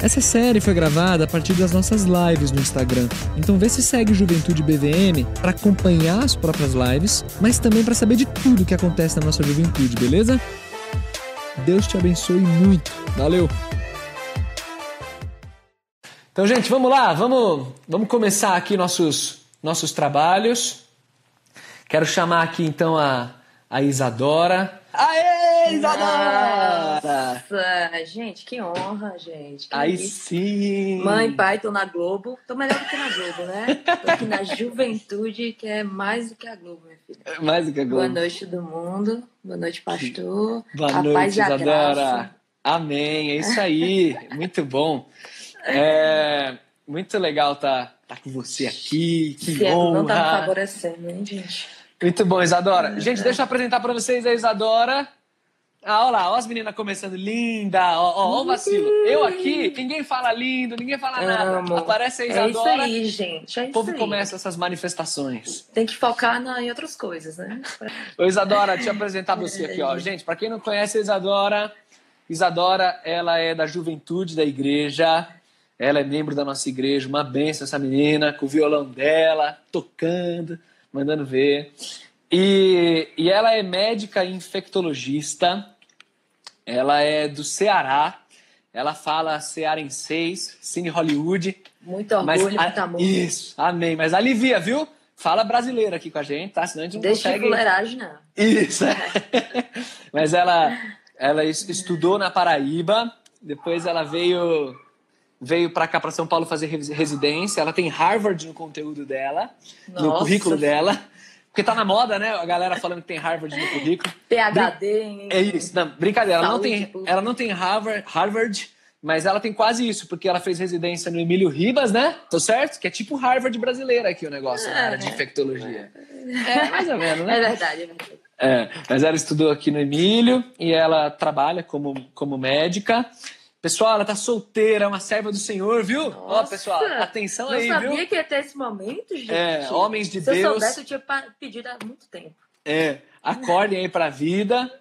Essa série foi gravada a partir das nossas lives no Instagram. Então vê se segue Juventude BVM para acompanhar as próprias lives, mas também para saber de tudo que acontece na nossa juventude, beleza? Deus te abençoe muito. Valeu. Então, gente, vamos lá, vamos, vamos começar aqui nossos nossos trabalhos. Quero chamar aqui então a, a Isadora. Aê, Isadora! Nossa, gente, que honra, gente. Que Aí sim! Mãe, pai, tô na Globo. Tô melhor do que na Globo, né? Tô aqui na Juventude, que é mais do que a Globo, minha filha. Mais do que a Globo. Boa noite, todo mundo. Boa noite, pastor. Boa a noite, Isadora. Amém, é isso aí. muito bom. É, muito legal estar tá, tá com você aqui. Que Esse ano não tá me honra. favorecendo, hein, gente? Muito bom, Isadora. Gente, deixa eu apresentar para vocês a Isadora. Ah, olha lá, ó as meninas começando. Linda, ó, ó, ó o vacilo. Eu aqui, ninguém fala lindo, ninguém fala nada. Amo. Aparece a É isso Isadora, aí, gente. É o isso povo aí. começa essas manifestações. Tem que focar na, em outras coisas, né? Ô, Isadora, deixa eu apresentar você aqui, ó. Gente, para quem não conhece a Isadora, Isadora, ela é da juventude da igreja. Ela é membro da nossa igreja, uma benção essa menina, com o violão dela, tocando, mandando ver. E, e ela é médica infectologista. Ela é do Ceará. Ela fala cearenseis, cine Hollywood. Muito orgulho, Mas, muito amor. Isso, amém. Mas alivia, viu? Fala brasileiro aqui com a gente, tá? Senão a gente não Deixa de consegue. fuleiragem, não. Isso. Mas ela, ela es- estudou na Paraíba, depois ela veio veio para cá para São Paulo fazer res- residência. Ela tem Harvard no conteúdo dela, no Nossa. currículo dela. Porque tá na moda, né? A galera falando que tem Harvard no currículo. PHD, hein? É isso. Não, brincadeira. Ela não, Saúde tem, pública. ela não tem Harvard, Harvard, mas ela tem quase isso, porque ela fez residência no Emílio Ribas, né? Tô certo? Que é tipo Harvard brasileira aqui o negócio, na É. área de infectologia. É, mais ou menos, né? É verdade, é verdade. É, mas ela estudou aqui no Emílio e ela trabalha como, como médica. Pessoal, ela tá solteira, é uma serva do Senhor, viu? Ó, Nossa! pessoal, atenção Não aí, sabia viu? que ia ter esse momento, gente. É, homens de Se eu Deus, soubesse, eu tinha pedido há muito tempo. é, acordem aí pra vida.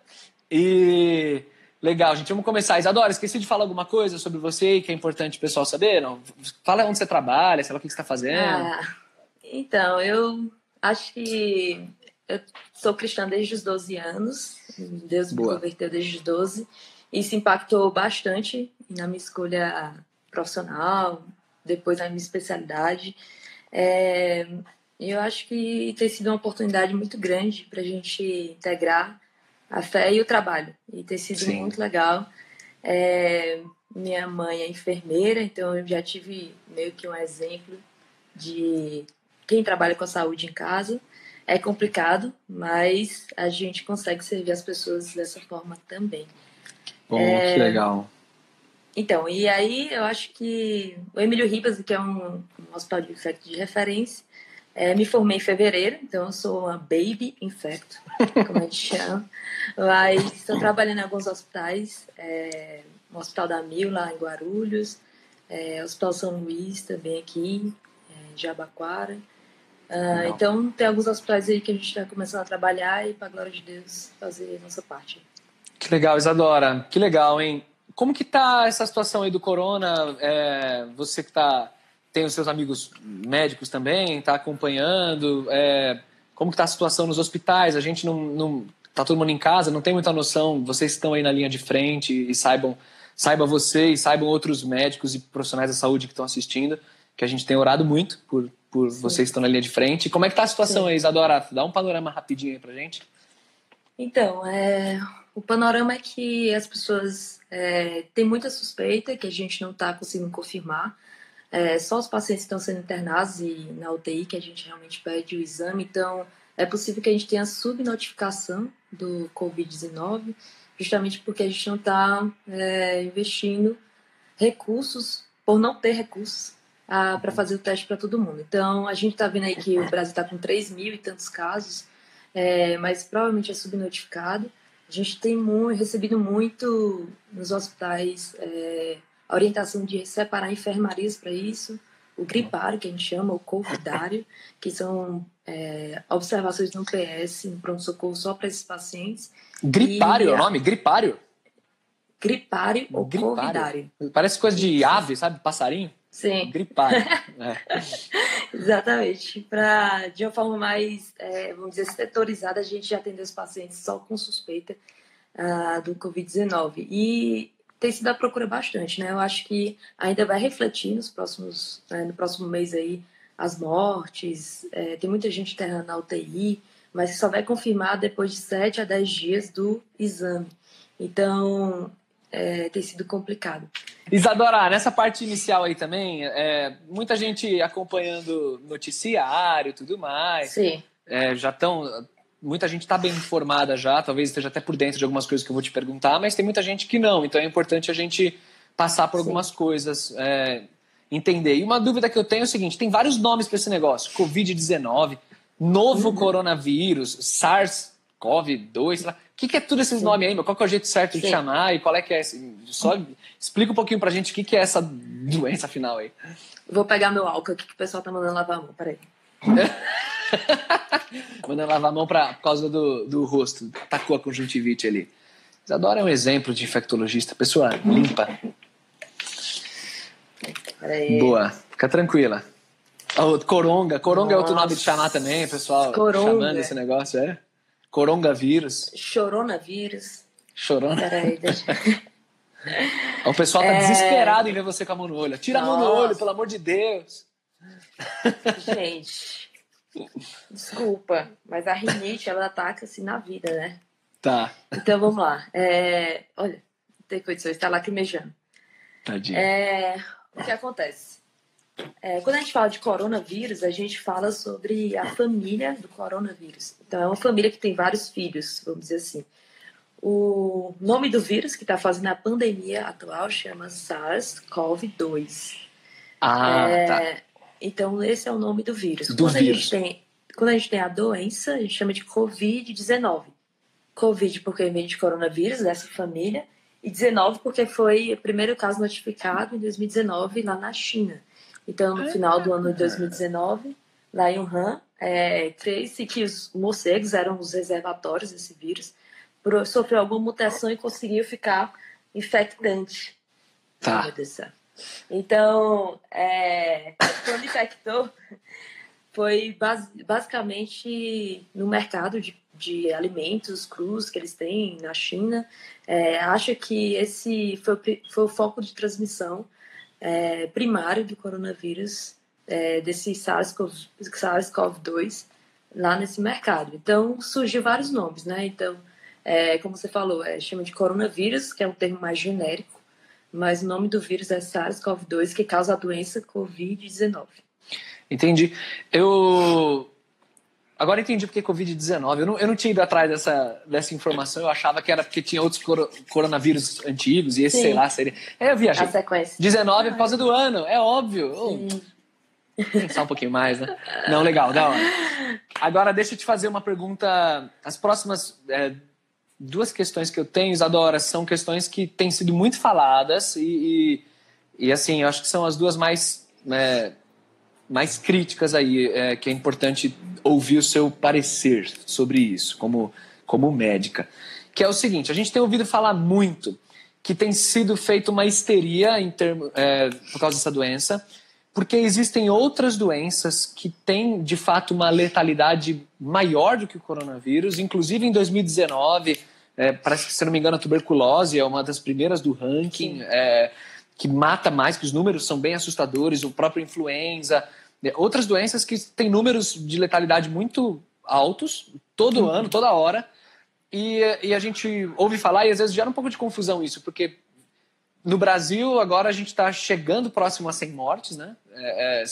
E legal, gente, vamos começar. Isadora, esqueci de falar alguma coisa sobre você que é importante o pessoal saber? Não? Fala onde você trabalha, sei lá o que você tá fazendo. Ah, então, eu acho que eu sou cristã desde os 12 anos. Deus me Boa. converteu desde os 12. Isso impactou bastante na minha escolha profissional, depois na minha especialidade. É, eu acho que tem sido uma oportunidade muito grande para a gente integrar a fé e o trabalho. E tem sido Sim. muito legal. É, minha mãe é enfermeira, então eu já tive meio que um exemplo de quem trabalha com a saúde em casa. É complicado, mas a gente consegue servir as pessoas dessa forma também. Bom, É. que legal. Então, e aí eu acho que o Emílio Ribas, que é um, um hospital de infecto de referência, é, me formei em fevereiro, então eu sou uma baby infecto, como a gente chama. Mas estou trabalhando em alguns hospitais, é, no Hospital da Mil, lá em Guarulhos, é, Hospital São Luís, também aqui, é, em Jabaquara. Ah, então, tem alguns hospitais aí que a gente está começando a trabalhar e, para a glória de Deus, fazer a nossa parte. Que legal, Isadora. Que legal, hein? Como que tá essa situação aí do corona? É, você que tá, tem os seus amigos médicos também, tá acompanhando. é, como que tá a situação nos hospitais? A gente não, não... Tá todo mundo em casa, não tem muita noção. Vocês estão aí na linha de frente e saibam... Saiba você e saibam outros médicos e profissionais da saúde que estão assistindo, que a gente tem orado muito por, por vocês que estão na linha de frente. Como é que tá a situação Sim. aí, Isadora? Dá um panorama rapidinho aí pra gente. Então, é, o panorama é que as pessoas é, têm muita suspeita que a gente não está conseguindo confirmar. É, só os pacientes estão sendo internados e na UTI que a gente realmente pede o exame. Então, é possível que a gente tenha subnotificação do Covid-19, justamente porque a gente não está é, investindo recursos, por não ter recursos, para fazer o teste para todo mundo. Então, a gente está vendo aí que o Brasil está com 3 mil e tantos casos. é, mas provavelmente é subnotificado. A gente tem muito, recebido muito nos hospitais é, a orientação de separar enfermarias para isso, o gripário, que a gente chama, o covidário, que são é, observações no PS, no pronto-socorro só para esses pacientes. Gripário e, é o nome? Gripário? Gripário ou gripário. covidário. Parece coisa de ave, sabe? Passarinho. Sim. Gripário. é. Exatamente. Para, de uma forma mais, é, vamos dizer, setorizada, a gente já atendeu os pacientes só com suspeita uh, do Covid-19. E tem sido a procura bastante, né? Eu acho que ainda vai refletir nos próximos, né, no próximo mês aí as mortes, é, tem muita gente internando na UTI, mas só vai confirmar depois de 7 a 10 dias do exame. Então, é, tem sido complicado. Isadora, nessa parte inicial aí também, é, muita gente acompanhando noticiário e tudo mais. Sim. É, já estão. Muita gente está bem informada já, talvez esteja até por dentro de algumas coisas que eu vou te perguntar, mas tem muita gente que não. Então é importante a gente passar por algumas Sim. coisas, é, entender. E uma dúvida que eu tenho é o seguinte: tem vários nomes para esse negócio: Covid-19, novo uhum. coronavírus, SARS-CoV-2, o que, que, é tudo esses Sim. nomes aí, meu? Qual que é o jeito certo de Sim. chamar e qual é que é? Só explica um pouquinho pra gente o que, que é essa doença final aí. Vou pegar meu álcool aqui que o pessoal tá mandando lavar a mão, peraí. mandando lavar a mão pra, por causa do, do rosto. Atacou a conjuntivite ali. Isadora é um exemplo de infectologista. Pessoa limpa. Peraí. Boa. Fica tranquila. Oh, coronga. Coronga Nossa. é outro nome de chamar também, pessoal. Coronga. Chamando esse negócio, é? Coronavírus. Choronavírus. Chorona. Peraí, deixa... O pessoal tá é... desesperado em ver você com a mão no olho. Tira Nossa. a mão no olho, pelo amor de Deus. Gente, desculpa, mas a rinite ela ataca assim na vida, né? Tá. Então vamos lá. É... Olha, tem condições, está lacrimejando. Tadinho. É... O que acontece? É, quando a gente fala de coronavírus, a gente fala sobre a família do coronavírus. Então, é uma família que tem vários filhos, vamos dizer assim. O nome do vírus que está fazendo a pandemia atual chama SARS-CoV-2. Ah, é, tá. Então, esse é o nome do vírus. Do quando, vírus. A gente tem, quando a gente tem a doença, a gente chama de Covid-19. Covid porque vem de coronavírus, dessa família, e 19 porque foi o primeiro caso notificado em 2019 lá na China. Então, no final do ano de 2019, lá em Wuhan, é, crê-se que os morcegos eram os reservatórios desse vírus, sofreu alguma mutação e conseguiu ficar infectante. Tá. Então, é, quando infectou, foi bas basicamente no mercado de, de alimentos crus que eles têm na China. É, acho que esse foi, foi o foco de transmissão é, primário do coronavírus, é, desse SARS-CoV-2, lá nesse mercado. Então, surgiu vários nomes, né? Então, é, como você falou, é, chama de coronavírus, que é um termo mais genérico, mas o nome do vírus é SARS-CoV-2, que causa a doença Covid-19. Entendi. Eu Agora entendi porque Covid-19. Eu não, eu não tinha ido atrás dessa, dessa informação. Eu achava que era porque tinha outros cor coronavírus antigos e esse, Sim. sei lá, seria. É, eu viajei. A sequência. 19 é por causa do ano, é óbvio. Sim. Pensar um pouquinho mais, né? Não, legal, da hora. Agora, deixa eu te fazer uma pergunta. As próximas é, duas questões que eu tenho, Isadora, são questões que têm sido muito faladas e, e, e assim, eu acho que são as duas mais. É, mais críticas aí, é, que é importante ouvir o seu parecer sobre isso, como, como médica. Que é o seguinte: a gente tem ouvido falar muito que tem sido feita uma histeria em termo, é, por causa dessa doença, porque existem outras doenças que têm, de fato, uma letalidade maior do que o coronavírus. Inclusive, em 2019, é, parece que, se não me engano, a tuberculose é uma das primeiras do ranking. É, que mata mais, que os números são bem assustadores, o próprio influenza, né, outras doenças que têm números de letalidade muito altos, todo uhum. ano, toda hora, e, e, a gente ouve falar e às vezes gera um pouco de confusão isso, porque no Brasil agora a gente está chegando próximo a 100 mortes, né? É, é,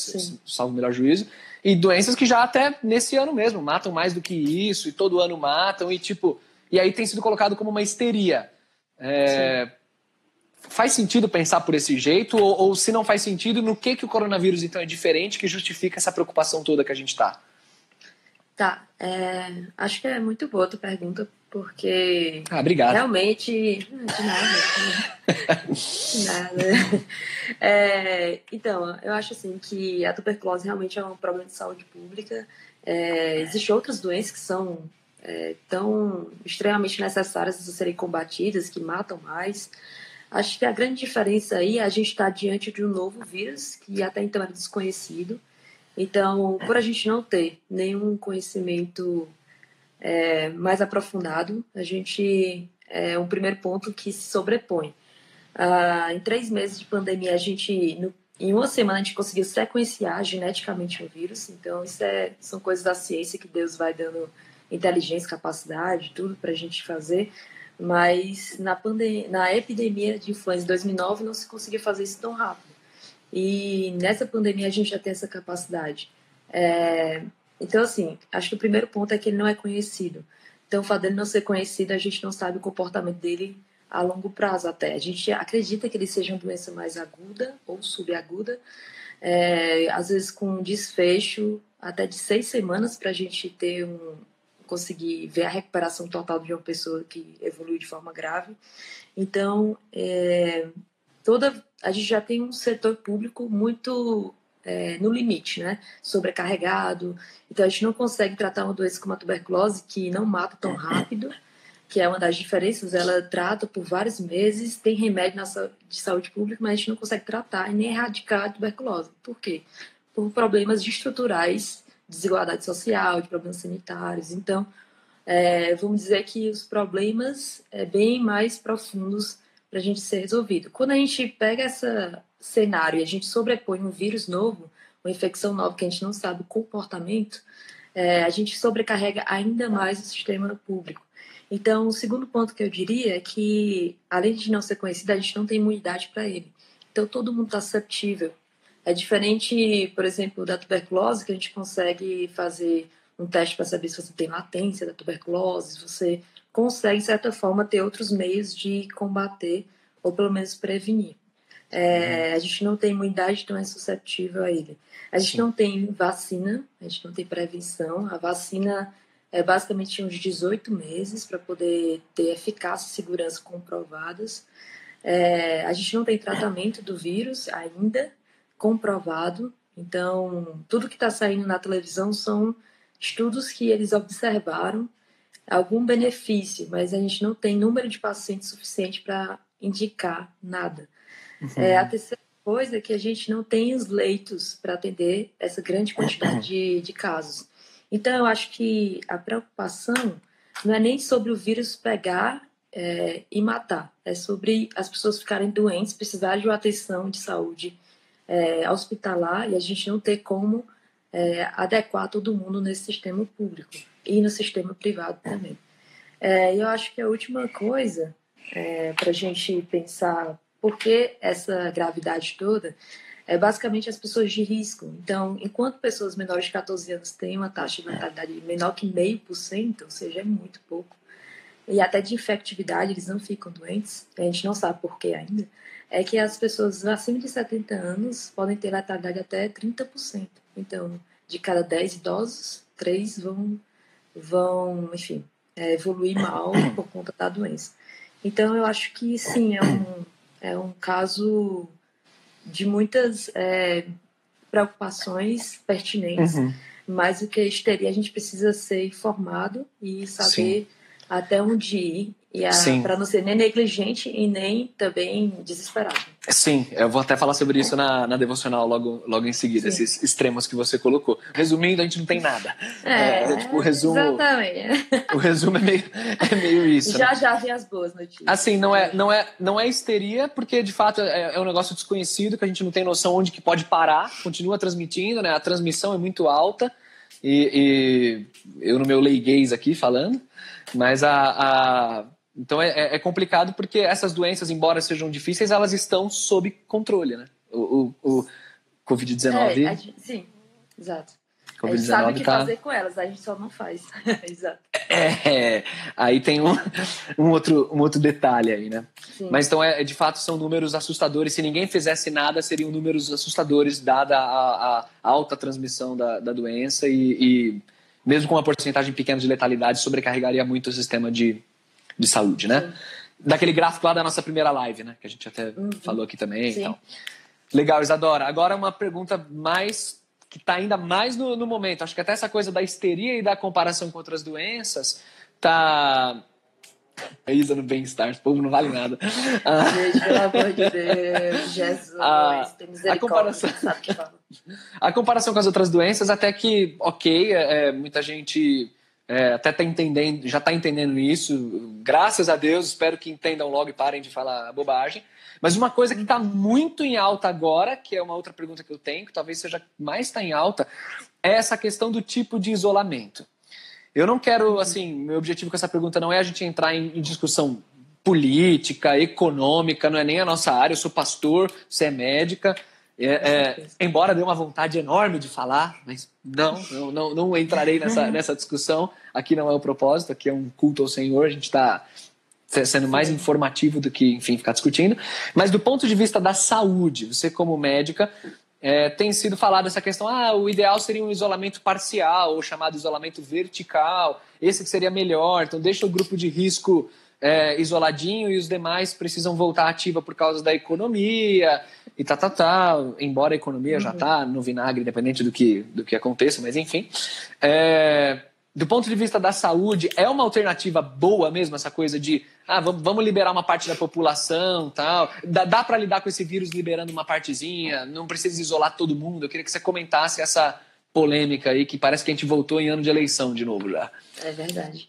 salvo o melhor juízo, e doenças que já até nesse ano mesmo matam mais do que isso, e todo ano matam, e tipo, e aí tem sido colocado como uma histeria. É, faz sentido pensar por esse jeito? Ou, ou, se não faz sentido, no que, que o coronavírus então é diferente que justifica essa preocupação toda que a gente está? Tá, é, acho que é muito boa a tua pergunta, porque ah, obrigado. realmente. De nada. de nada. É, então, eu acho assim que a tuberculose realmente é um problema de saúde pública. É, Existem outras doenças que são é, tão extremamente necessárias de serem combatidas, que matam mais. Acho que a grande diferença aí é a gente estar tá diante de um novo vírus que até então era desconhecido então, por a gente não ter nenhum conhecimento é, mais aprofundado, a gente é um primeiro ponto que se sobrepõe. Ah, em três meses de pandemia, a gente, no, em uma semana, a gente conseguiu sequenciar geneticamente o vírus. Então, isso é, são coisas da ciência que Deus vai dando inteligência, capacidade, tudo para a gente fazer. Mas na, na epidemia de influenza em 2009, não se conseguia fazer isso tão rápido. E nessa pandemia a gente já tem essa capacidade. É, então, assim, acho que o primeiro ponto é que ele não é conhecido. Então, o fato dele não ser conhecido, a gente não sabe o comportamento dele a longo prazo até. A gente acredita que ele seja uma doença mais aguda ou subaguda, é, às vezes com desfecho até de seis semanas para a gente ter um conseguir ver a recuperação total de uma pessoa que evolui de forma grave. Então, é, toda a gente já tem um setor público muito é, no limite, né? Sobrecarregado. Então a gente não consegue tratar uma doença como a tuberculose que não mata tão rápido, que é uma das diferenças. Ela trata por vários meses, tem remédio na, de saúde pública, mas a gente não consegue tratar e nem erradicar a tuberculose. Por quê? Por problemas estruturais, desigualdade social, de problemas sanitários. Então, é, vamos dizer que os problemas é, bem mais profundos para a gente ser resolvido. Quando a gente pega esse cenário e a gente sobrepõe um vírus novo, uma infecção nova que a gente não sabe o comportamento, é, a gente sobrecarrega ainda mais o sistema público. Então, o segundo ponto que eu diria é que, além de não ser conhecido, a gente não tem imunidade para ele. Então, todo mundo está susceptível. É diferente, por exemplo, da tuberculose, que a gente consegue fazer um teste para saber se você tem latência da tuberculose, se você consegue, de certa forma, ter outros meios de combater ou pelo menos prevenir. É, uhum. a gente não tem imunidade, então é susceptível a ele. A gente Sim. não tem vacina, a gente não tem prevenção. A vacina é basicamente uns 18 meses para poder ter eficácia e segurança comprovadas. É, a gente não tem tratamento do vírus ainda comprovado. Então, tudo que está saindo na televisão são estudos que eles observaram algum benefício, mas a gente não tem número de pacientes suficiente para indicar nada. Uhum. É, a terceira coisa é que a gente não tem os leitos para atender essa grande quantidade de, de casos. Então, eu acho que a preocupação não é nem sobre o vírus pegar é, e matar, é sobre as pessoas ficarem doentes, precisarem de uma atenção de saúde é, hospitalar e a gente não ter como é, adequar todo mundo nesse sistema público e no sistema privado também. É, eu acho que a última coisa é, para a gente pensar por que essa gravidade toda é basicamente as pessoas de risco. Então, enquanto pessoas menores de 14 anos têm uma taxa de natalidade menor que meio por cento, ou seja, é muito pouco, e até de infectividade eles não ficam doentes, a gente não sabe por que ainda, é que as pessoas acima de 70 anos podem ter letalidade até 30%. Então, de cada 10 idosos, 3 vão vão, enfim, é, evoluir mal por conta da doença. Então, eu acho que sim, é um, é um caso de muitas é, preocupações pertinentes, uhum. mas o que a histeria a gente precisa ser informado e saber sim. até onde ir para não ser nem negligente e nem também desesperado. Sim, eu vou até falar sobre isso na, na devocional logo, logo em seguida, Sim. esses extremos que você colocou. Resumindo, a gente não tem nada. É, é, é tipo, o resumo. Exatamente. O resumo é meio, é meio isso. Já né? já vem as boas notícias. Assim, não é, não é, não é histeria, porque de fato é, é um negócio desconhecido que a gente não tem noção onde que pode parar, continua transmitindo, né? A transmissão é muito alta. E, e eu no meu leiguês aqui falando, mas a, a então é, é, é, complicado porque essas doenças, embora sejam difíceis, elas estão sob controle, né? O, o, o Covid-19. É, sim, exato. COVID-19 a gente sabe o que tá... fazer com elas, a gente só não faz. exato. É, aí tem um, um, outro, um outro detalhe aí, né? Sim. Mas então, é, de fato, são números assustadores. Se ninguém fizesse nada, seriam números assustadores, dada a, a alta transmissão da, da doença e, e mesmo com uma porcentagem pequena de letalidade, sobrecarregaria muito o sistema de, de saúde, né? Sim. Daquele gráfico lá da nossa primeira live, né? Que a gente até uhum. falou aqui também. Então. Legal, Isadora. Agora uma pergunta mais que está ainda mais no, no, momento. Acho que até essa coisa da histeria e da comparação com outras doenças tá. A Isa no bem-estar, esse povo não vale nada. Gente, pelo amor de Deus, Jesus, a, a comparação, a comparação com as outras doenças, até que, ok, é, é muita gente é, até tá entendendo, já está entendendo isso. Graças a Deus, espero que entendam logo e parem de falar bobagem. Mas uma coisa que está muito em alta agora, que é uma outra pergunta que eu tenho, que talvez seja mais está em alta, é essa questão do tipo de isolamento. Eu não quero, assim, meu objetivo com essa pergunta não é a gente entrar em, em discussão política, econômica, não é nem a nossa área. Eu sou pastor, você é médica. É, é, embora dê uma vontade enorme de falar, mas não, não, não, não entrarei nessa, nessa discussão. Aqui não é o propósito, aqui é um culto ao Senhor. A gente está sendo mais informativo do que, enfim, ficar discutindo. Mas do ponto de vista da saúde, você como médica, é, tem sido falado essa questão, ah, o ideal seria um isolamento parcial, ou chamado isolamento vertical, esse que seria melhor, então deixa o grupo de risco é, isoladinho e os demais precisam voltar ativa por causa da economia e tá, tá, tá, embora a economia uhum. já tá no vinagre, independente do que, do que aconteça, mas enfim. É, do ponto de vista da saúde, é uma alternativa boa mesmo essa coisa de ah, vamos liberar uma parte da população tal. Dá, dá para lidar com esse vírus liberando uma partezinha, não precisa isolar todo mundo. Eu queria que você comentasse essa polêmica aí, que parece que a gente voltou em ano de eleição de novo já. É verdade.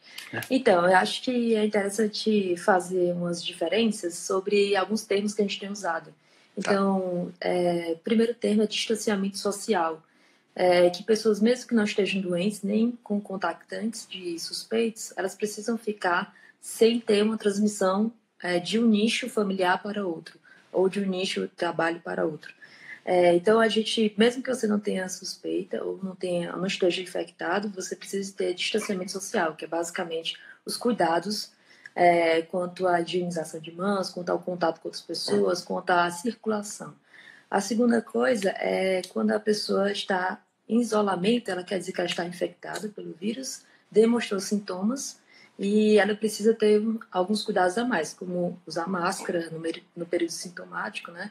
Então, eu acho que é interessante fazer umas diferenças sobre alguns termos que a gente tem usado. Tá. Então, é, primeiro termo é distanciamento social é, que pessoas, mesmo que não estejam doentes, nem com contactantes de suspeitos, elas precisam ficar sem ter uma transmissão é, de um nicho familiar para outro, ou de um nicho de trabalho para outro. É, então, a gente, mesmo que você não tenha suspeita ou não, tenha, não esteja infectado, você precisa ter distanciamento social, que é basicamente os cuidados é, quanto à higienização de mãos, quanto ao contato com outras pessoas, quanto à circulação. A segunda coisa é quando a pessoa está em isolamento, ela quer dizer que ela está infectada pelo vírus, demonstrou sintomas e ela precisa ter alguns cuidados a mais, como usar máscara no, no período sintomático, né?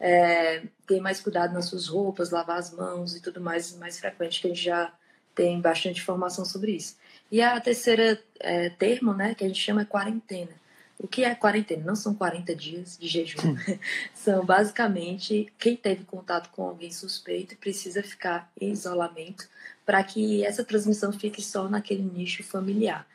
É, ter mais cuidado nas suas roupas, lavar as mãos e tudo mais, mais frequente, que a gente já tem bastante informação sobre isso. E a terceira é, termo, né, que a gente chama é quarentena. O que é quarentena? Não são 40 dias de jejum. são basicamente quem teve contato com alguém suspeito precisa ficar em isolamento para que essa transmissão fique só naquele nicho familiar.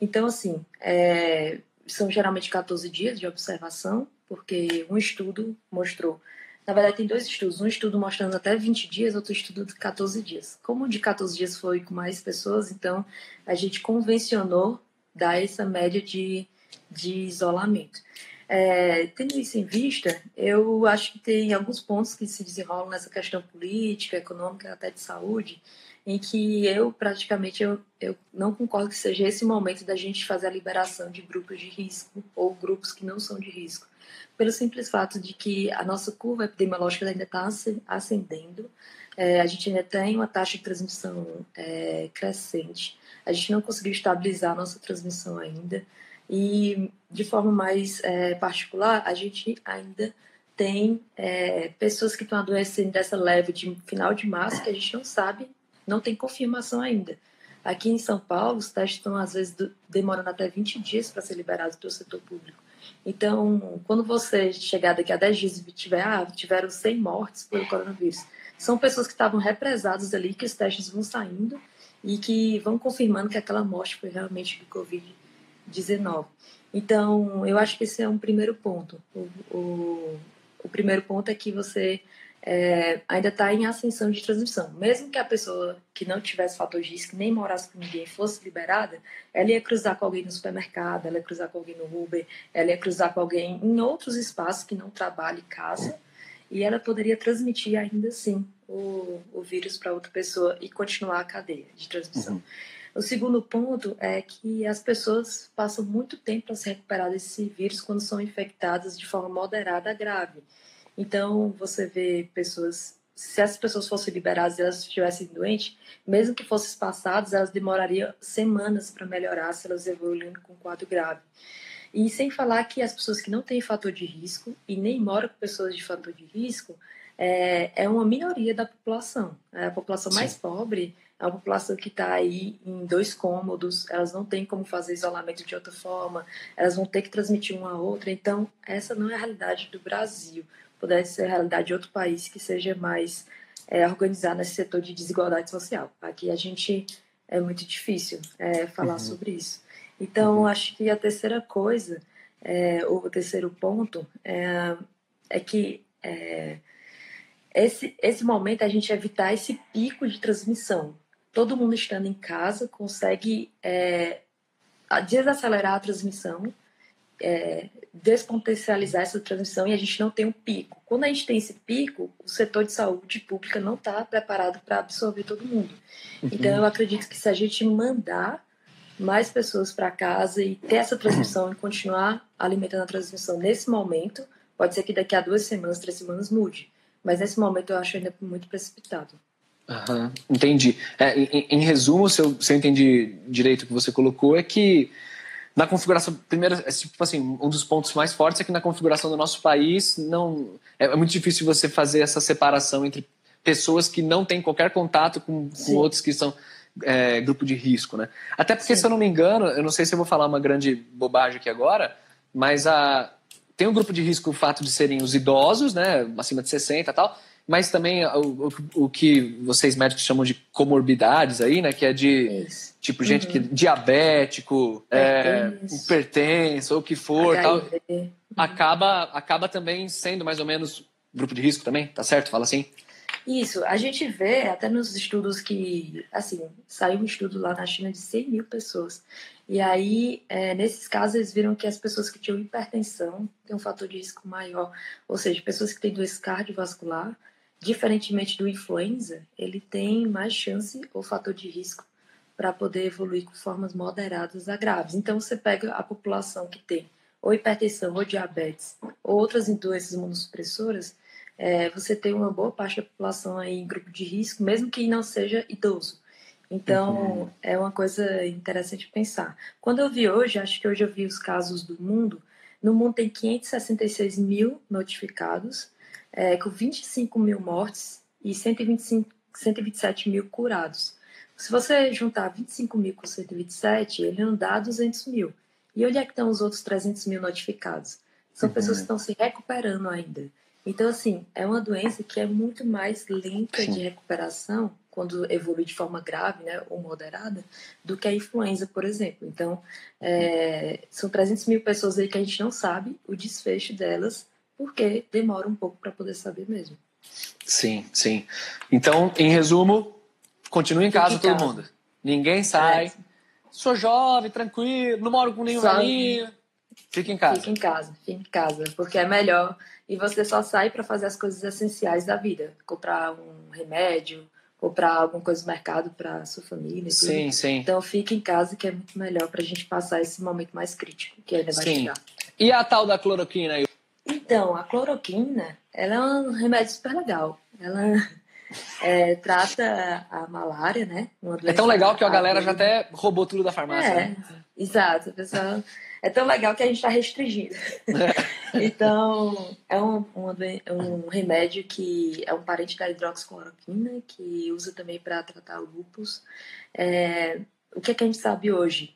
Então, assim, é, são geralmente 14 dias de observação, porque um estudo mostrou. Na verdade, tem dois estudos. Um estudo mostrando até 20 dias, outro estudo de 14 dias. Como o de 14 dias foi com mais pessoas, então a gente convencionou dar essa média de de isolamento. É, tendo isso em vista, eu acho que tem alguns pontos que se desenrolam nessa questão política, econômica, até de saúde, em que eu praticamente eu, eu não concordo que seja esse momento da gente fazer a liberação de grupos de risco ou grupos que não são de risco, pelo simples fato de que a nossa curva epidemiológica ainda está ascendendo, é, a gente ainda tem uma taxa de transmissão é, crescente, a gente não conseguiu estabilizar a nossa transmissão ainda. E, de forma mais é, particular, a gente ainda tem é, pessoas que estão adoecendo dessa leve de final de março que a gente não sabe, não tem confirmação ainda. Aqui em São Paulo, os testes estão, às vezes, demorando até 20 dias para ser liberados pelo setor público. Então, quando você chegar daqui a 10 dias e tiver, ah, tiveram 100 mortes pelo coronavírus, são pessoas que estavam represadas ali, que os testes vão saindo e que vão confirmando que aquela morte foi realmente do Covid 19. Então, eu acho que esse é um primeiro ponto. O, o, o primeiro ponto é que você é, ainda está em ascensão de transmissão. Mesmo que a pessoa que não tivesse fator de risco, nem morasse com ninguém, fosse liberada, ela ia cruzar com alguém no supermercado, ela ia cruzar com alguém no Uber, ela ia cruzar com alguém em outros espaços que não trabalhe em casa, e ela poderia transmitir ainda assim o, o vírus para outra pessoa e continuar a cadeia de transmissão. Uhum. O segundo ponto é que as pessoas passam muito tempo para se recuperar desse vírus quando são infectadas de forma moderada a grave. Então, você vê pessoas se as pessoas fossem liberadas e elas estivessem doentes, mesmo que fossem espaçadas, elas demorariam semanas para melhorar se elas evoluírem com quadro grave. E sem falar que as pessoas que não têm fator de risco e nem moram com pessoas de fator de risco é, é uma minoria da população. É a população Sim. mais pobre é uma população que está aí em dois cômodos, elas não têm como fazer isolamento de outra forma, elas vão ter que transmitir uma a outra. Então, essa não é a realidade do Brasil. Pudesse ser realidade de outro país que seja mais é, organizado nesse setor de desigualdade social. Aqui a gente é muito difícil é, falar uhum. sobre isso. Então, uhum. acho que a terceira coisa, é, ou o terceiro ponto, é, é que é, esse, esse momento a gente evitar esse pico de transmissão. Todo mundo estando em casa consegue é, desacelerar a transmissão, é, despotencializar essa transmissão e a gente não tem um pico. Quando a gente tem esse pico, o setor de saúde pública não está preparado para absorver todo mundo. Uhum. Então, eu acredito que se a gente mandar mais pessoas para casa e ter essa transmissão e continuar alimentando a transmissão nesse momento, pode ser que daqui a duas semanas, três semanas mude. Mas nesse momento eu acho ainda muito precipitado. Uhum, entendi. É, em, em, resumo, se eu, se eu entendi direito o que você colocou, é que na configuração, primeiro, é, tipo assim, um dos pontos mais fortes é que na configuração do nosso país não é, é muito difícil você fazer essa separação entre pessoas que não têm qualquer contato com, com outros que são é, grupo de risco, né? Até porque, Sim. se eu não me engano, eu não sei se eu vou falar uma grande bobagem aqui agora, mas a, tem um grupo de risco o fato de serem os idosos, né, acima de 60 e tal, mas também o, o, o, que vocês médicos chamam de comorbidades aí, né, que é de Isso. tipo gente uhum. que diabético, hipertenso, é, ou o que for, tal, uhum. acaba acaba também sendo mais ou menos grupo de risco também, tá certo? Fala assim. Isso, a gente vê até nos estudos que, assim, saiu um estudo lá na China de 100 mil pessoas. E aí, é, nesses casos, eles viram que as pessoas que tinham hipertensão têm um fator de risco maior. Ou seja, pessoas que têm doença cardiovascular, diferentemente do influenza, ele tem mais chance ou fator de risco para poder evoluir com formas moderadas a graves. Então, você pega a população que tem ou hipertensão, ou diabetes, ou outras doenças imunossupressoras, é, você tem uma boa parte da população aí em grupo de risco, mesmo que não seja idoso. Então, uhum. é uma coisa interessante pensar. Quando eu vi hoje, acho que hoje eu vi os casos do mundo, no mundo tem 566 mil notificados, é, com 25 mil mortes e 125, 127 mil curados. Se você juntar 25 mil com 127, ele não dá 200 mil. E onde é que estão os outros 300 mil notificados? São uhum. pessoas que estão se recuperando ainda. Então, assim, é uma doença que é muito mais lenta Sim. de recuperação quando evolui de forma grave, né, ou moderada, do que a influenza, por exemplo. Então, é, são 300 mil pessoas aí que a gente não sabe o desfecho delas, porque demora um pouco para poder saber mesmo. Sim, sim. Então, em resumo, continue em casa todo mundo. Ninguém sai. É. Sou jovem, tranquilo, não moro com nenhum velhinho. Fique em casa. Fique em casa, fique em casa, porque é melhor. E você só sai para fazer as coisas essenciais da vida. Comprar um remédio, comprar alguma coisa no mercado para sua família. Sim, sim. Então fique em casa que é muito melhor para a gente passar esse momento mais crítico que ainda vai sim. chegar. E a tal da cloroquina aí? Então, a cloroquina, ela é um remédio super legal. Ela é, trata a malária, né? é tão legal que a galera já até roubou tudo da farmácia. É, né? exato. pessoal é tão legal que a gente está restringido. então, é um, um, um, remédio que é um parente da hidroxicloroquina, que usa também para tratar lupus. É, o que, é que a gente sabe hoje?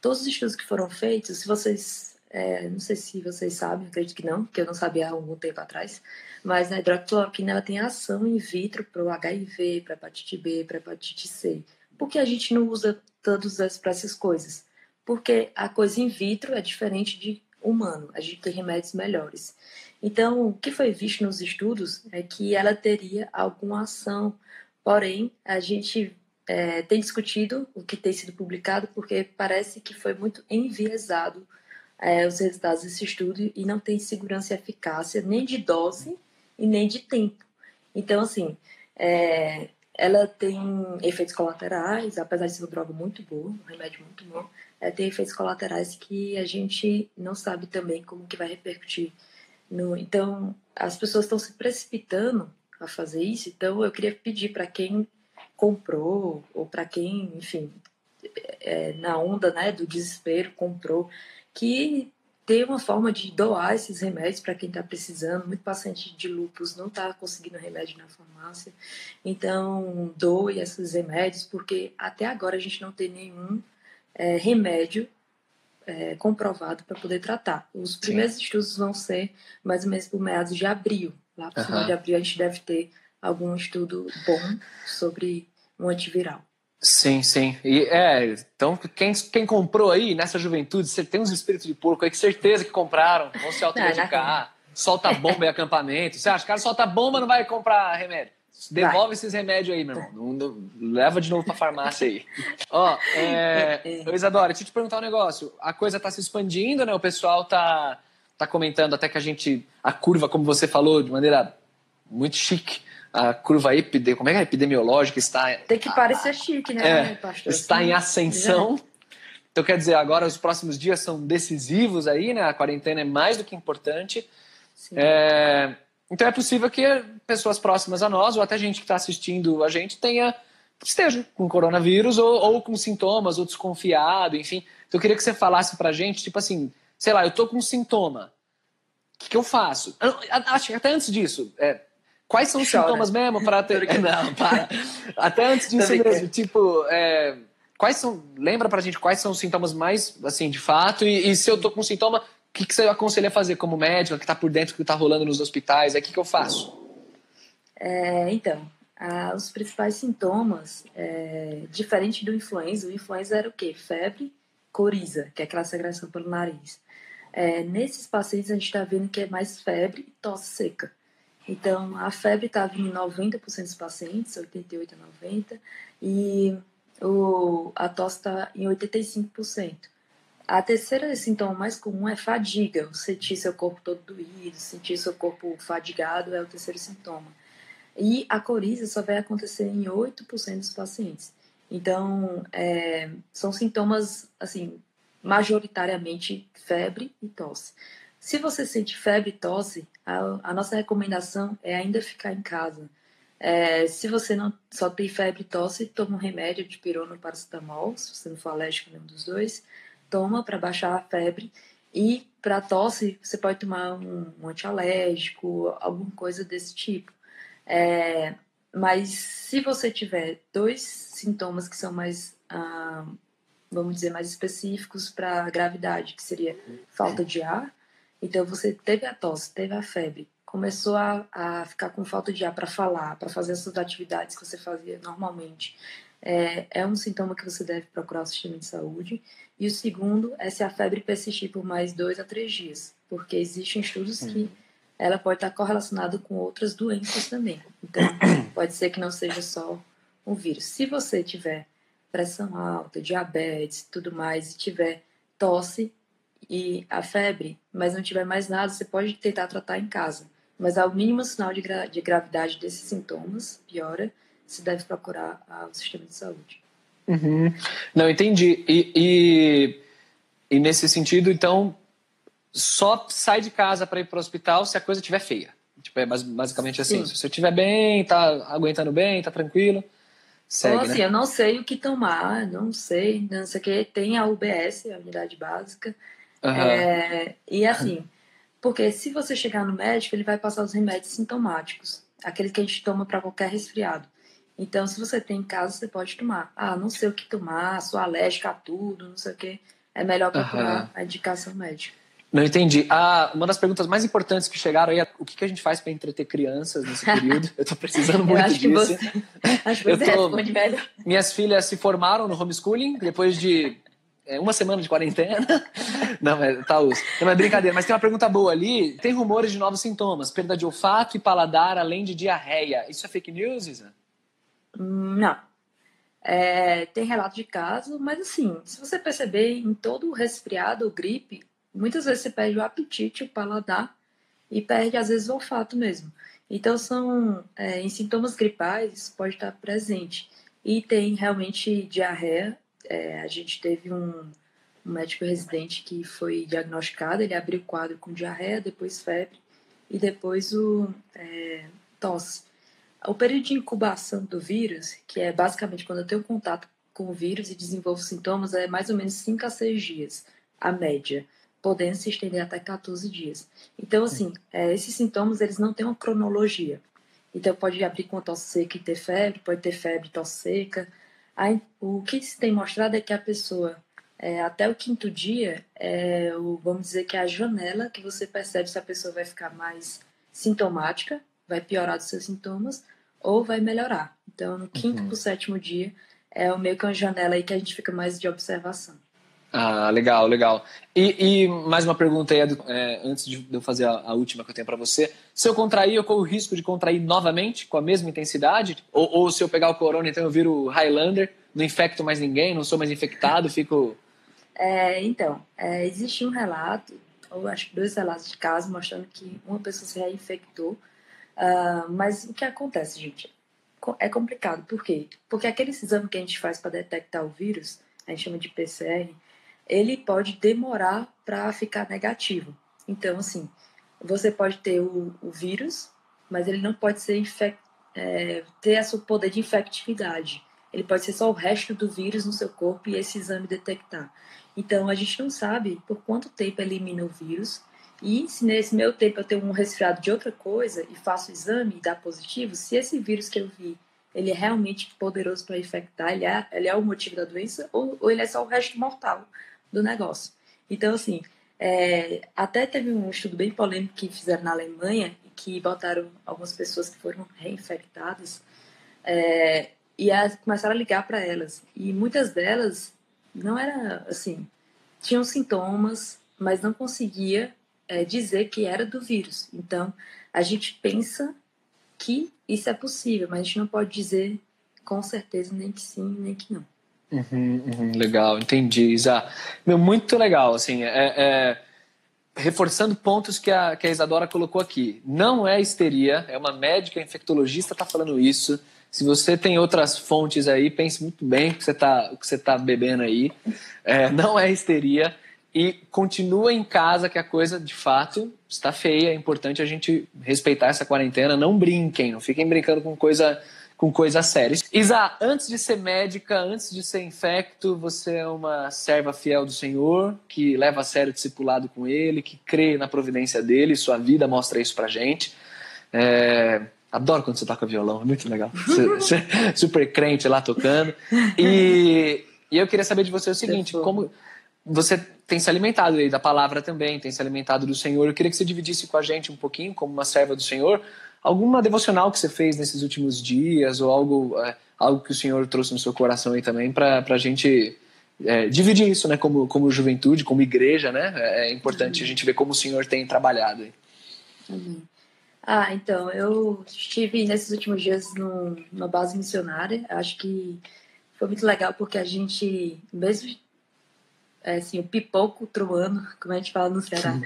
Todos os estudos que foram feitos, se vocês. É, não sei se vocês sabem, acredito que não, porque eu não sabia há algum tempo atrás, mas a hidroxicloroquina ela tem ação in vitro para o HIV, para hepatite B, para hepatite C. Por que a gente não usa todas essas coisas? porque a coisa in vitro é diferente de humano, a gente tem remédios melhores. Então, o que foi visto nos estudos é que ela teria alguma ação, porém, a gente é, tem discutido o que tem sido publicado porque parece que foi muito enviesado é, os resultados desse estudo e não tem segurança e eficácia nem de dose e nem de tempo. Então, assim, é, ela tem efeitos colaterais, apesar de ser uma droga muito boa, um remédio muito bom, é, tem efeitos colaterais que a gente não sabe também como que vai repercutir. No, então, as pessoas estão se precipitando a fazer isso, então eu queria pedir para quem comprou, ou para quem, enfim, é, na onda né, do desespero comprou, que tem uma forma de doar esses remédios para quem está precisando. Muito paciente de lúpus não está conseguindo remédio na farmácia. Então, doe esses remédios, porque até agora a gente não tem nenhum é, remédio é, comprovado para poder tratar. Os primeiros Sim. estudos vão ser mais ou menos por meados de abril. Lá para o final de abril a gente deve ter algum estudo bom sobre um antiviral. Sim, sim. E é, então quem, quem comprou aí nessa juventude, você tem uns espíritos de porco aí que certeza que compraram, vão se automedicar, solta bomba em acampamento. Você acha que o cara solta bomba não vai comprar remédio? Devolve vai. esses remédios aí, meu irmão. Não, não, leva de novo pra farmácia aí. Ó, é. Isadora, deixa eu te perguntar um negócio. A coisa tá se expandindo, né? O pessoal tá, tá comentando até que a gente, a curva, como você falou, de maneira muito chique, a curva epide, como é que é? epidemiológica está. Tem que parecer chique, né, é, pastor? Está em ascensão. Então, quer dizer, agora os próximos dias são decisivos aí, né? A quarentena é mais do que importante. É, então, é possível que pessoas próximas a nós, ou até gente que está assistindo a gente, tenha esteja com coronavírus ou, ou, com sintomas, ou desconfiado, enfim. Então, eu queria que você falasse pra gente, tipo assim, sei lá, eu tô com um sintoma. O que, que eu faço? Acho que até antes disso, é, Quais são os Chora. sintomas mesmo para ter. Não, para. Até antes disso mesmo, tipo, é... quais são. Lembra pra gente quais são os sintomas mais, assim, de fato? E, e se eu tô com sintoma, o que, que você aconselha a fazer como médico, que tá por dentro, que tá rolando nos hospitais? O que, que eu faço? É, então, ah, os principais sintomas, é, diferente do influenza, o influenza era o quê? Febre, coriza, que é aquela secreção pelo nariz. É, nesses pacientes a gente está vendo que é mais febre e tosse seca. Então, a febre estava em 90% dos pacientes, 88% a 90%, e o, a tosse está em 85%. A terceira sintoma mais comum é fadiga, sentir seu corpo todo doído, sentir seu corpo fadigado é o terceiro sintoma. E a coriza só vai acontecer em 8% dos pacientes. Então, é, são sintomas, assim, majoritariamente febre e tosse. Se você sente febre e tosse, a, a nossa recomendação é ainda ficar em casa. É, se você não só tem febre e tosse, toma um remédio de pirona paracetamol, se você não for alérgico nenhum dos dois, toma para baixar a febre. E para tosse, você pode tomar um, um antialérgico, alguma coisa desse tipo. É, mas se você tiver dois sintomas que são mais, ah, vamos dizer, mais específicos para gravidade, que seria falta de ar então você teve a tosse, teve a febre, começou a, a ficar com falta de ar para falar, para fazer essas atividades que você fazia normalmente. É, é um sintoma que você deve procurar o sistema de saúde. E o segundo é se a febre persistir por mais dois a três dias, porque existem estudos que ela pode estar correlacionada com outras doenças também. Então, pode ser que não seja só um vírus. Se você tiver pressão alta, diabetes, tudo mais, e tiver tosse, e a febre, mas não tiver mais nada, você pode tentar tratar em casa. Mas ao mínimo sinal de, gra de gravidade desses sintomas piora, você deve procurar o sistema de saúde. Uhum. Não, entendi. E, e, e, nesse sentido, então, só sai de casa para ir para o hospital se a coisa estiver feia. Tipo, é basicamente assim. Sim. Se você estiver bem, tá aguentando bem, tá tranquilo, segue, então, assim, né? eu não sei o que tomar, não sei, não sei o que. Tem a UBS, a unidade básica, Uhum. É, e assim, porque se você chegar no médico, ele vai passar os remédios sintomáticos, aqueles que a gente toma para qualquer resfriado. Então, se você tem em casa, você pode tomar. Ah, não sei o que tomar, sou alérgica a tudo, não sei o que. É melhor procurar uhum. a indicação médica. Não entendi. Ah, uma das perguntas mais importantes que chegaram aí é o que, que a gente faz para entreter crianças nesse período. Eu estou precisando muito acho disso. Que você, acho que você tô, responde melhor. Minhas filhas se formaram no homeschooling depois de é, uma semana de quarentena. Não, mas tá uso. Não, é brincadeira. Mas tem uma pergunta boa ali. Tem rumores de novos sintomas, perda de olfato e paladar, além de diarreia. Isso é fake news, Isa? Não. É, tem relato de caso, mas assim, se você perceber em todo resfriado ou gripe, muitas vezes você perde o apetite, o paladar e perde às vezes o olfato mesmo. Então são é, em sintomas gripais isso pode estar presente e tem realmente diarreia é, a gente teve um, um, médico residente que foi diagnosticado, ele abriu o quadro com diarreia, depois febre e depois o é, tosse. o período de incubação do vírus, que é basicamente quando eu tenho contato com o vírus e desenvolvo sintomas, é mais ou menos 5 a 6 dias, a média, podendo se estender até 14 dias. Então, assim, é, esses sintomas, eles não têm uma cronologia. Então, pode abrir com tosse seca e ter febre, pode ter febre e tosse seca. O que se tem mostrado é que a pessoa, é, até o quinto dia, é, o, vamos dizer que é a janela que você percebe se a pessoa vai ficar mais sintomática, vai piorar dos seus sintomas, ou vai melhorar. Então, no quinto uhum. para o sétimo dia, é o meio que uma janela aí que a gente fica mais de observação. Ah, legal, legal. E, e mais uma pergunta aí, é, antes de eu fazer a, a última que eu tenho para você. Se eu contrair, eu corro o risco de contrair novamente com a mesma intensidade? Ou, ou se eu pegar o corona, então eu viro Highlander, não infecto mais ninguém, não sou mais infectado, fico... É, então, é, existe um relato, ou acho que dois relatos de casos mostrando que uma pessoa se reinfectou. Uh, mas o que acontece, gente? É complicado. Por quê? Porque aquele exame que a gente faz para detectar o vírus, a gente chama de PCR, ele pode demorar para ficar negativo. Então, assim, você pode ter o, o vírus, mas ele não pode ser é, ter esse poder de infectividade. Ele pode ser só o resto do vírus no seu corpo e esse exame detectar. Então, a gente não sabe por quanto tempo elimina o vírus. E se nesse meu tempo eu tenho um resfriado de outra coisa e faço o exame e dá positivo, se esse vírus que eu vi ele é realmente poderoso para infectar, ele é, ele é o motivo da doença ou, ou ele é só o resto mortal do negócio. Então, assim, é, até teve um estudo bem polêmico que fizeram na Alemanha, que botaram algumas pessoas que foram reinfectadas é, e a, começaram a ligar para elas. E muitas delas não era assim, tinham sintomas, mas não conseguia é, dizer que era do vírus. Então, a gente pensa que isso é possível, mas a gente não pode dizer com certeza nem que sim, nem que não. Uhum, uhum, legal, entendi, Isa. Meu, muito legal, assim, é, é, reforçando pontos que a, que a Isadora colocou aqui. Não é histeria, é uma médica infectologista está falando isso. Se você tem outras fontes aí, pense muito bem o que você está tá bebendo aí. É, não é histeria. E continua em casa, que a coisa de fato está feia. É importante a gente respeitar essa quarentena. Não brinquem, não fiquem brincando com coisa com coisas sérias. Isa, antes de ser médica, antes de ser infecto, você é uma serva fiel do Senhor, que leva a sério o discipulado com Ele, que crê na providência dele, sua vida mostra isso pra gente. É... Adoro quando você toca violão, é muito legal. Super crente lá tocando. E, e eu queria saber de você o seguinte: como você tem se alimentado aí da palavra também, tem se alimentado do Senhor. Eu queria que você dividisse com a gente um pouquinho, como uma serva do Senhor, alguma devocional que você fez nesses últimos dias ou algo, é, algo que o Senhor trouxe no seu coração aí também para a gente é, dividir isso, né? Como, como juventude, como igreja, né? É, é importante uhum. a gente ver como o Senhor tem trabalhado aí. Uhum. Ah, então, eu estive nesses últimos dias no, numa base missionária. Acho que foi muito legal porque a gente, mesmo é, assim, o pipoco truando, como a gente fala no Ceará,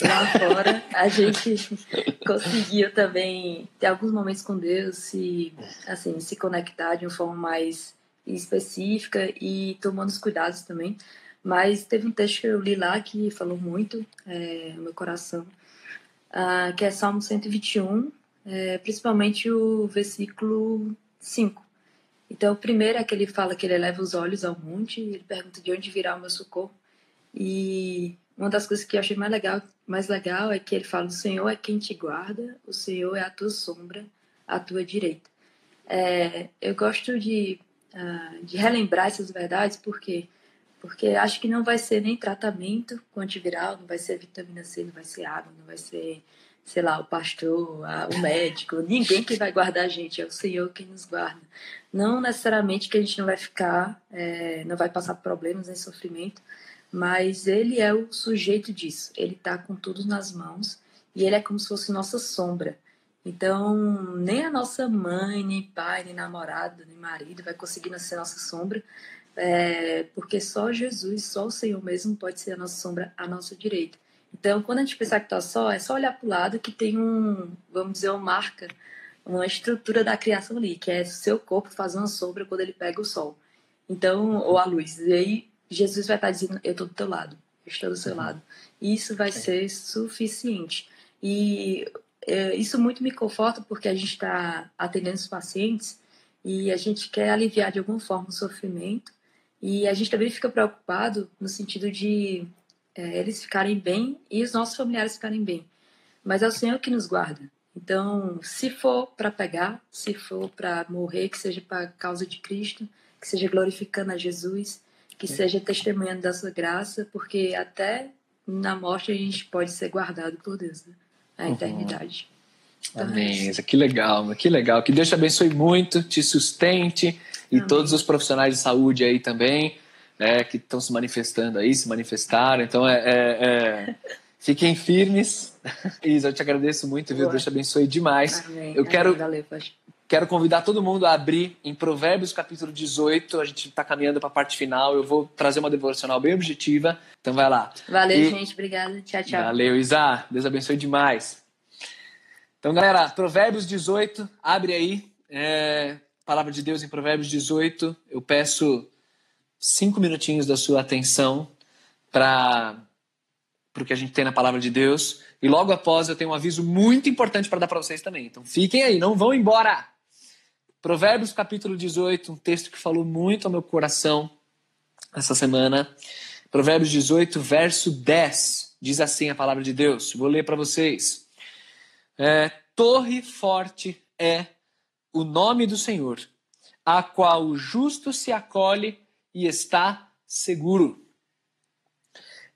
lá fora, a gente conseguiu também ter alguns momentos com Deus e, assim, se conectar de uma forma mais específica e tomando os cuidados também. Mas teve um texto que eu li lá que falou muito é, no meu coração, uh, que é Salmo 121, é, principalmente o versículo 5 então, o primeiro é que ele fala que ele eleva os olhos ao monte, ele pergunta de onde virá o meu socorro. E uma das coisas que eu achei mais legal, mais legal é que ele fala: o Senhor é quem te guarda, o Senhor é a tua sombra, a tua direita. É, eu gosto de, uh, de relembrar essas verdades porque porque acho que não vai ser nem tratamento com antiviral, não vai ser vitamina C, não vai ser água, não vai ser sei lá, o pastor, a, o médico, ninguém que vai guardar a gente, é o Senhor quem nos guarda. Não necessariamente que a gente não vai ficar, é, não vai passar problemas nem sofrimento, mas ele é o sujeito disso. Ele está com tudo nas mãos e ele é como se fosse nossa sombra. Então, nem a nossa mãe, nem pai, nem namorado, nem marido vai conseguir ser nossa sombra, é, porque só Jesus, só o Senhor mesmo pode ser a nossa sombra à nossa direita. Então, quando a gente pensar que está só, é só olhar para o lado que tem um, vamos dizer, uma marca, uma estrutura da criação ali, que é seu corpo fazer uma sombra quando ele pega o sol. Então, ou a luz. E aí, Jesus vai estar dizendo: Eu estou do teu lado, eu estou do seu uhum. lado. E isso vai ser suficiente. E é, isso muito me conforta porque a gente está atendendo os pacientes e a gente quer aliviar de alguma forma o sofrimento e a gente também fica preocupado no sentido de é, eles ficarem bem e os nossos familiares ficarem bem. Mas é o Senhor que nos guarda. Então, se for para pegar, se for para morrer, que seja para causa de Cristo, que seja glorificando a Jesus, que seja testemunhando da sua graça, porque até na morte a gente pode ser guardado por Deus, né? a uhum. eternidade. Então, Amém. É que legal, que legal. Que Deus te abençoe muito, te sustente e Amém. todos os profissionais de saúde aí também, né, que estão se manifestando aí, se manifestaram. Então, é, é, é... fiquem firmes. Isa, eu te agradeço muito, viu? Boa. Deus te abençoe demais. Amém. Eu quero, Valeu, quero convidar todo mundo a abrir em Provérbios capítulo 18. A gente está caminhando para a parte final. Eu vou trazer uma devocional bem objetiva. Então, vai lá. Valeu, e... gente. Obrigada. Tchau, tchau. Valeu, Isa. Deus abençoe demais. Então, galera, Provérbios 18, abre aí. É, palavra de Deus em Provérbios 18. Eu peço cinco minutinhos da sua atenção para o que a gente tem na palavra de Deus. E logo após eu tenho um aviso muito importante para dar para vocês também. Então fiquem aí, não vão embora. Provérbios capítulo 18, um texto que falou muito ao meu coração essa semana. Provérbios 18, verso 10. Diz assim a palavra de Deus. Vou ler para vocês. É, torre forte é o nome do Senhor, a qual o justo se acolhe e está seguro.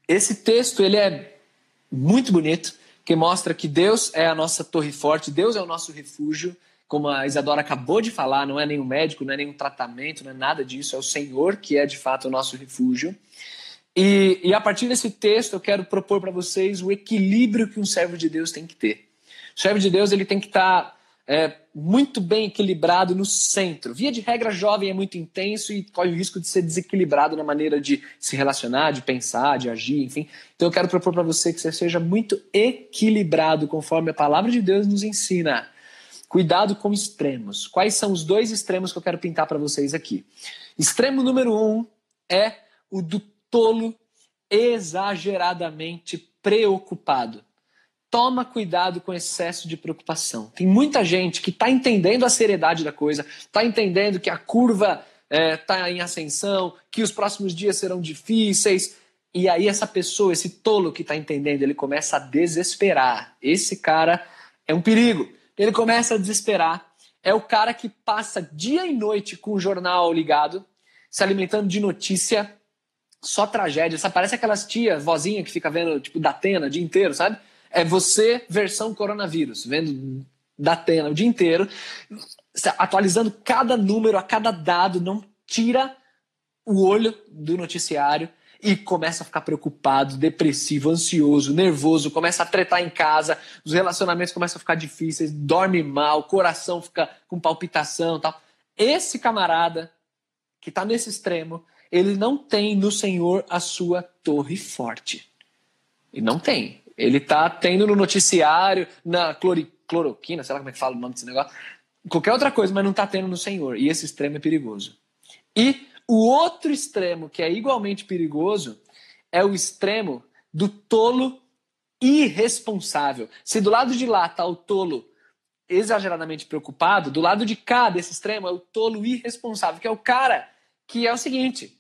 Esse texto ele é muito bonito, que mostra que Deus é a nossa torre forte, Deus é o nosso refúgio, como a Isadora acabou de falar, não é nenhum médico, não é nenhum tratamento, não é nada disso, é o Senhor que é de fato o nosso refúgio. E, e a partir desse texto eu quero propor para vocês o equilíbrio que um servo de Deus tem que ter. O servo de Deus ele tem que estar tá, é, muito bem equilibrado no centro. Via de regra, jovem é muito intenso e corre o risco de ser desequilibrado na maneira de se relacionar, de pensar, de agir, enfim. Então eu quero propor para você que você seja muito equilibrado conforme a palavra de Deus nos ensina. Cuidado com extremos. Quais são os dois extremos que eu quero pintar para vocês aqui? Extremo número um é o do tolo exageradamente preocupado toma cuidado com excesso de preocupação. Tem muita gente que está entendendo a seriedade da coisa, está entendendo que a curva está é, em ascensão, que os próximos dias serão difíceis. E aí, essa pessoa, esse tolo que está entendendo, ele começa a desesperar. Esse cara é um perigo. Ele começa a desesperar. É o cara que passa dia e noite com o jornal ligado, se alimentando de notícia, só tragédia. Parece aquelas tias, vozinha que fica vendo, tipo, da Atena o dia inteiro, sabe? É você versão coronavírus, vendo da Atena o dia inteiro, atualizando cada número, a cada dado, não tira o olho do noticiário e começa a ficar preocupado, depressivo, ansioso, nervoso, começa a tretar em casa, os relacionamentos começam a ficar difíceis, dorme mal, coração fica com palpitação, tal. Esse camarada que está nesse extremo, ele não tem no Senhor a sua torre forte. E não tem. Ele tá tendo no noticiário, na clori, cloroquina, sei lá como é que fala o nome desse negócio, qualquer outra coisa, mas não tá tendo no Senhor. E esse extremo é perigoso. E o outro extremo, que é igualmente perigoso, é o extremo do tolo irresponsável. Se do lado de lá tá o tolo exageradamente preocupado, do lado de cá desse extremo é o tolo irresponsável, que é o cara que é o seguinte: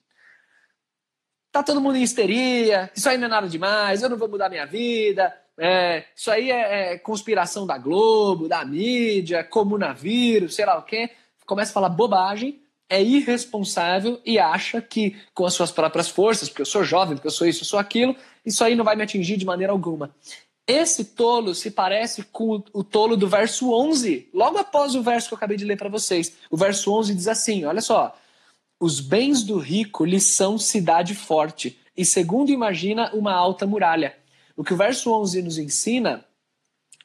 tá todo mundo em histeria, isso aí não é nada demais, eu não vou mudar minha vida, é, isso aí é, é, conspiração da Globo, da mídia, comunavírus, sei lá o quê. Começa a falar bobagem, é irresponsável e acha que com as suas próprias forças, porque eu sou jovem, porque eu sou isso, eu sou aquilo, isso aí não vai me atingir de maneira alguma. Esse tolo se parece com o tolo do verso 11, logo após o verso que eu acabei de ler para vocês. O verso 11 diz assim: olha só. Os bens do rico lhe são cidade forte, e segundo imagina, uma alta muralha. O que o verso 11 nos ensina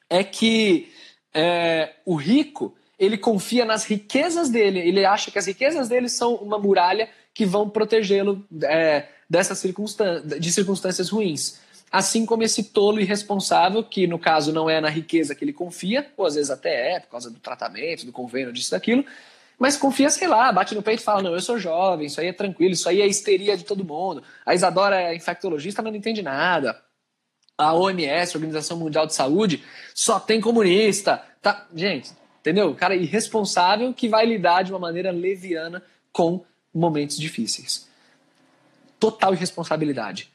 é que é, o rico ele confia nas riquezas dele, ele acha que as riquezas dele são uma muralha que vão protegê-lo é, dessas circunstâncias, de circunstâncias ruins. Assim como esse tolo irresponsável, que no caso não é na riqueza que ele confia, ou às vezes até é, por causa do tratamento, do convênio, disso, daquilo, mas confia, sei lá, bate no peito e fala: não, eu sou jovem, isso aí é tranquilo, isso aí é histeria de todo mundo. A Isadora é infectologista, mas não entende nada. a OMS, Organização Mundial de Saúde, só tem comunista. Tá, gente, entendeu? Cara irresponsável que vai lidar de uma maneira leviana com momentos difíceis. Total irresponsabilidade.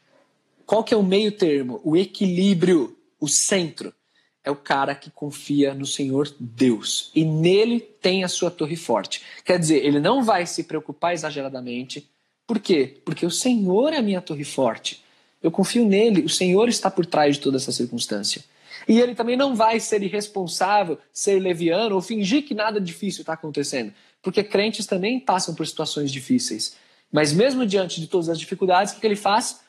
Qual que é o meio termo? O equilíbrio, o centro. É o cara que confia no Senhor Deus. E nele tem a sua torre forte. Quer dizer, ele não vai se preocupar exageradamente. Por quê? Porque o Senhor é a minha torre forte. Eu confio nele. O Senhor está por trás de toda essa circunstância. E ele também não vai ser irresponsável, ser leviano ou fingir que nada difícil está acontecendo. Porque crentes também passam por situações difíceis. Mas mesmo diante de todas as dificuldades, o que ele faz?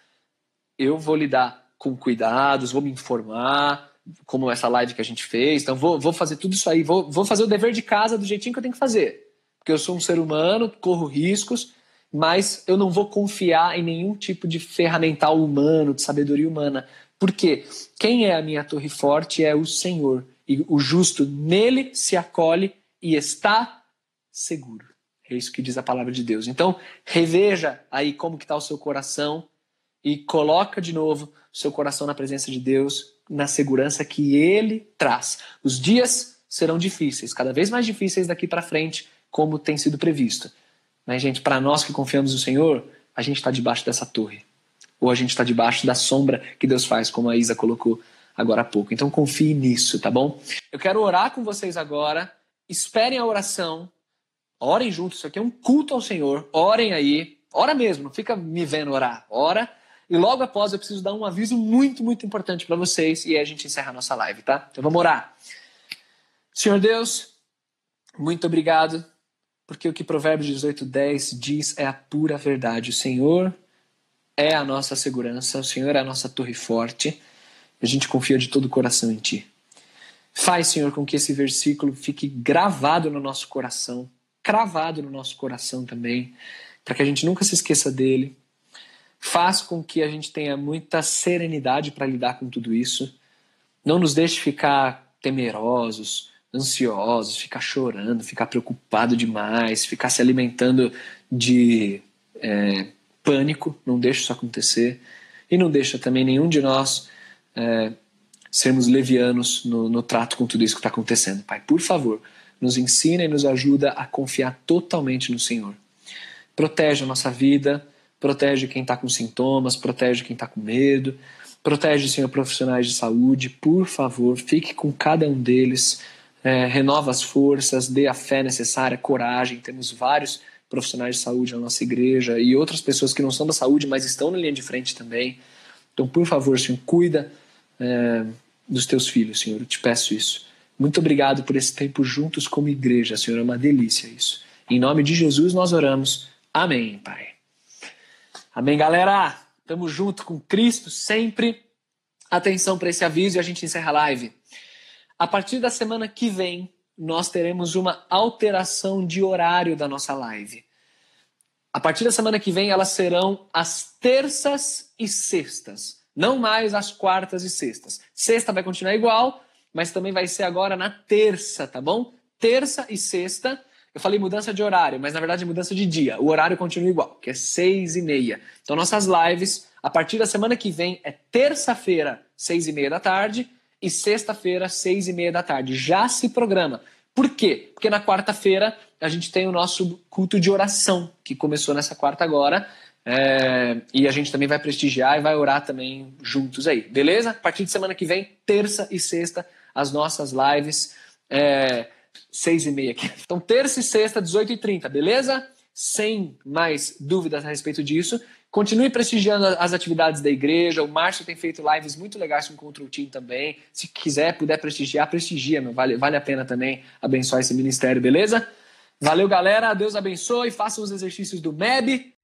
Eu vou lidar com cuidados, vou me informar, como essa live que a gente fez. Então, vou, vou fazer tudo isso aí, vou, vou fazer o dever de casa do jeitinho que eu tenho que fazer. Porque eu sou um ser humano, corro riscos, mas eu não vou confiar em nenhum tipo de ferramental humano, de sabedoria humana. Porque quem é a minha torre forte é o Senhor. E o justo nele se acolhe e está seguro. É isso que diz a palavra de Deus. Então, reveja aí como que está o seu coração e coloca de novo o seu coração na presença de Deus, na segurança que Ele traz. Os dias serão difíceis, cada vez mais difíceis daqui para frente, como tem sido previsto. Mas, gente, para nós que confiamos no Senhor, a gente está debaixo dessa torre. Ou a gente está debaixo da sombra que Deus faz, como a Isa colocou agora há pouco. Então confie nisso, tá bom? Eu quero orar com vocês agora. Esperem a oração Orem juntos, isso aqui é um culto ao Senhor. Orem aí. Ora mesmo, não fica me vendo orar. Ora. E logo após eu preciso dar um aviso muito, muito importante para vocês e aí a gente encerra a nossa live, tá? Então vamos orar. Senhor Deus, muito obrigado, porque o que Provérbios 18, 10 diz é a pura verdade. O Senhor é a nossa segurança, o Senhor é a nossa torre forte. A gente confia de todo o coração em Ti. Faz, Senhor, com que esse versículo fique gravado no nosso coração cravado no nosso coração também, para que a gente nunca se esqueça dele. Faz com que a gente tenha muita serenidade para lidar com tudo isso. Não nos deixe ficar temerosos, ansiosos, ficar chorando, ficar preocupado demais, ficar se alimentando de é, pânico. Não deixe isso acontecer. E não deixa também nenhum de nós é, sermos levianos no, no trato com tudo isso que está acontecendo. Pai, por favor, nos ensina e nos ajuda a confiar totalmente no Senhor. Protege a nossa vida, protege quem está com sintomas, protege quem está com medo, protege, Senhor, profissionais de saúde. Por favor, fique com cada um deles, é, renova as forças, dê a fé necessária, coragem. Temos vários profissionais de saúde na nossa igreja e outras pessoas que não são da saúde, mas estão na linha de frente também. Então, por favor, Senhor, cuida é, dos teus filhos, Senhor. Eu te peço isso. Muito obrigado por esse tempo juntos como igreja, Senhor. É uma delícia isso. Em nome de Jesus nós oramos. Amém, Pai. Amém, galera. Tamo junto com Cristo sempre. Atenção para esse aviso e a gente encerra a live. A partir da semana que vem, nós teremos uma alteração de horário da nossa live. A partir da semana que vem, elas serão as terças e sextas, não mais as quartas e sextas. Sexta vai continuar igual, mas também vai ser agora na terça, tá bom? Terça e sexta. Eu falei mudança de horário, mas na verdade mudança de dia. O horário continua igual, que é seis e meia. Então nossas lives, a partir da semana que vem, é terça-feira, seis e meia da tarde, e sexta-feira, seis e meia da tarde. Já se programa. Por quê? Porque na quarta-feira a gente tem o nosso culto de oração, que começou nessa quarta agora. É, e a gente também vai prestigiar e vai orar também juntos aí, beleza? A partir de semana que vem, terça e sexta, as nossas lives, é, seis e meia aqui. Então, terça e sexta, 18 e 30, beleza? Sem mais dúvidas a respeito disso. Continue prestigiando as atividades da igreja. O Márcio tem feito lives muito legais com o Control Team também. Se quiser, puder prestigiar, prestigia, meu. Vale, vale a pena também abençoar esse ministério, beleza? Valeu, galera. Deus abençoe. Façam os exercícios do MEB.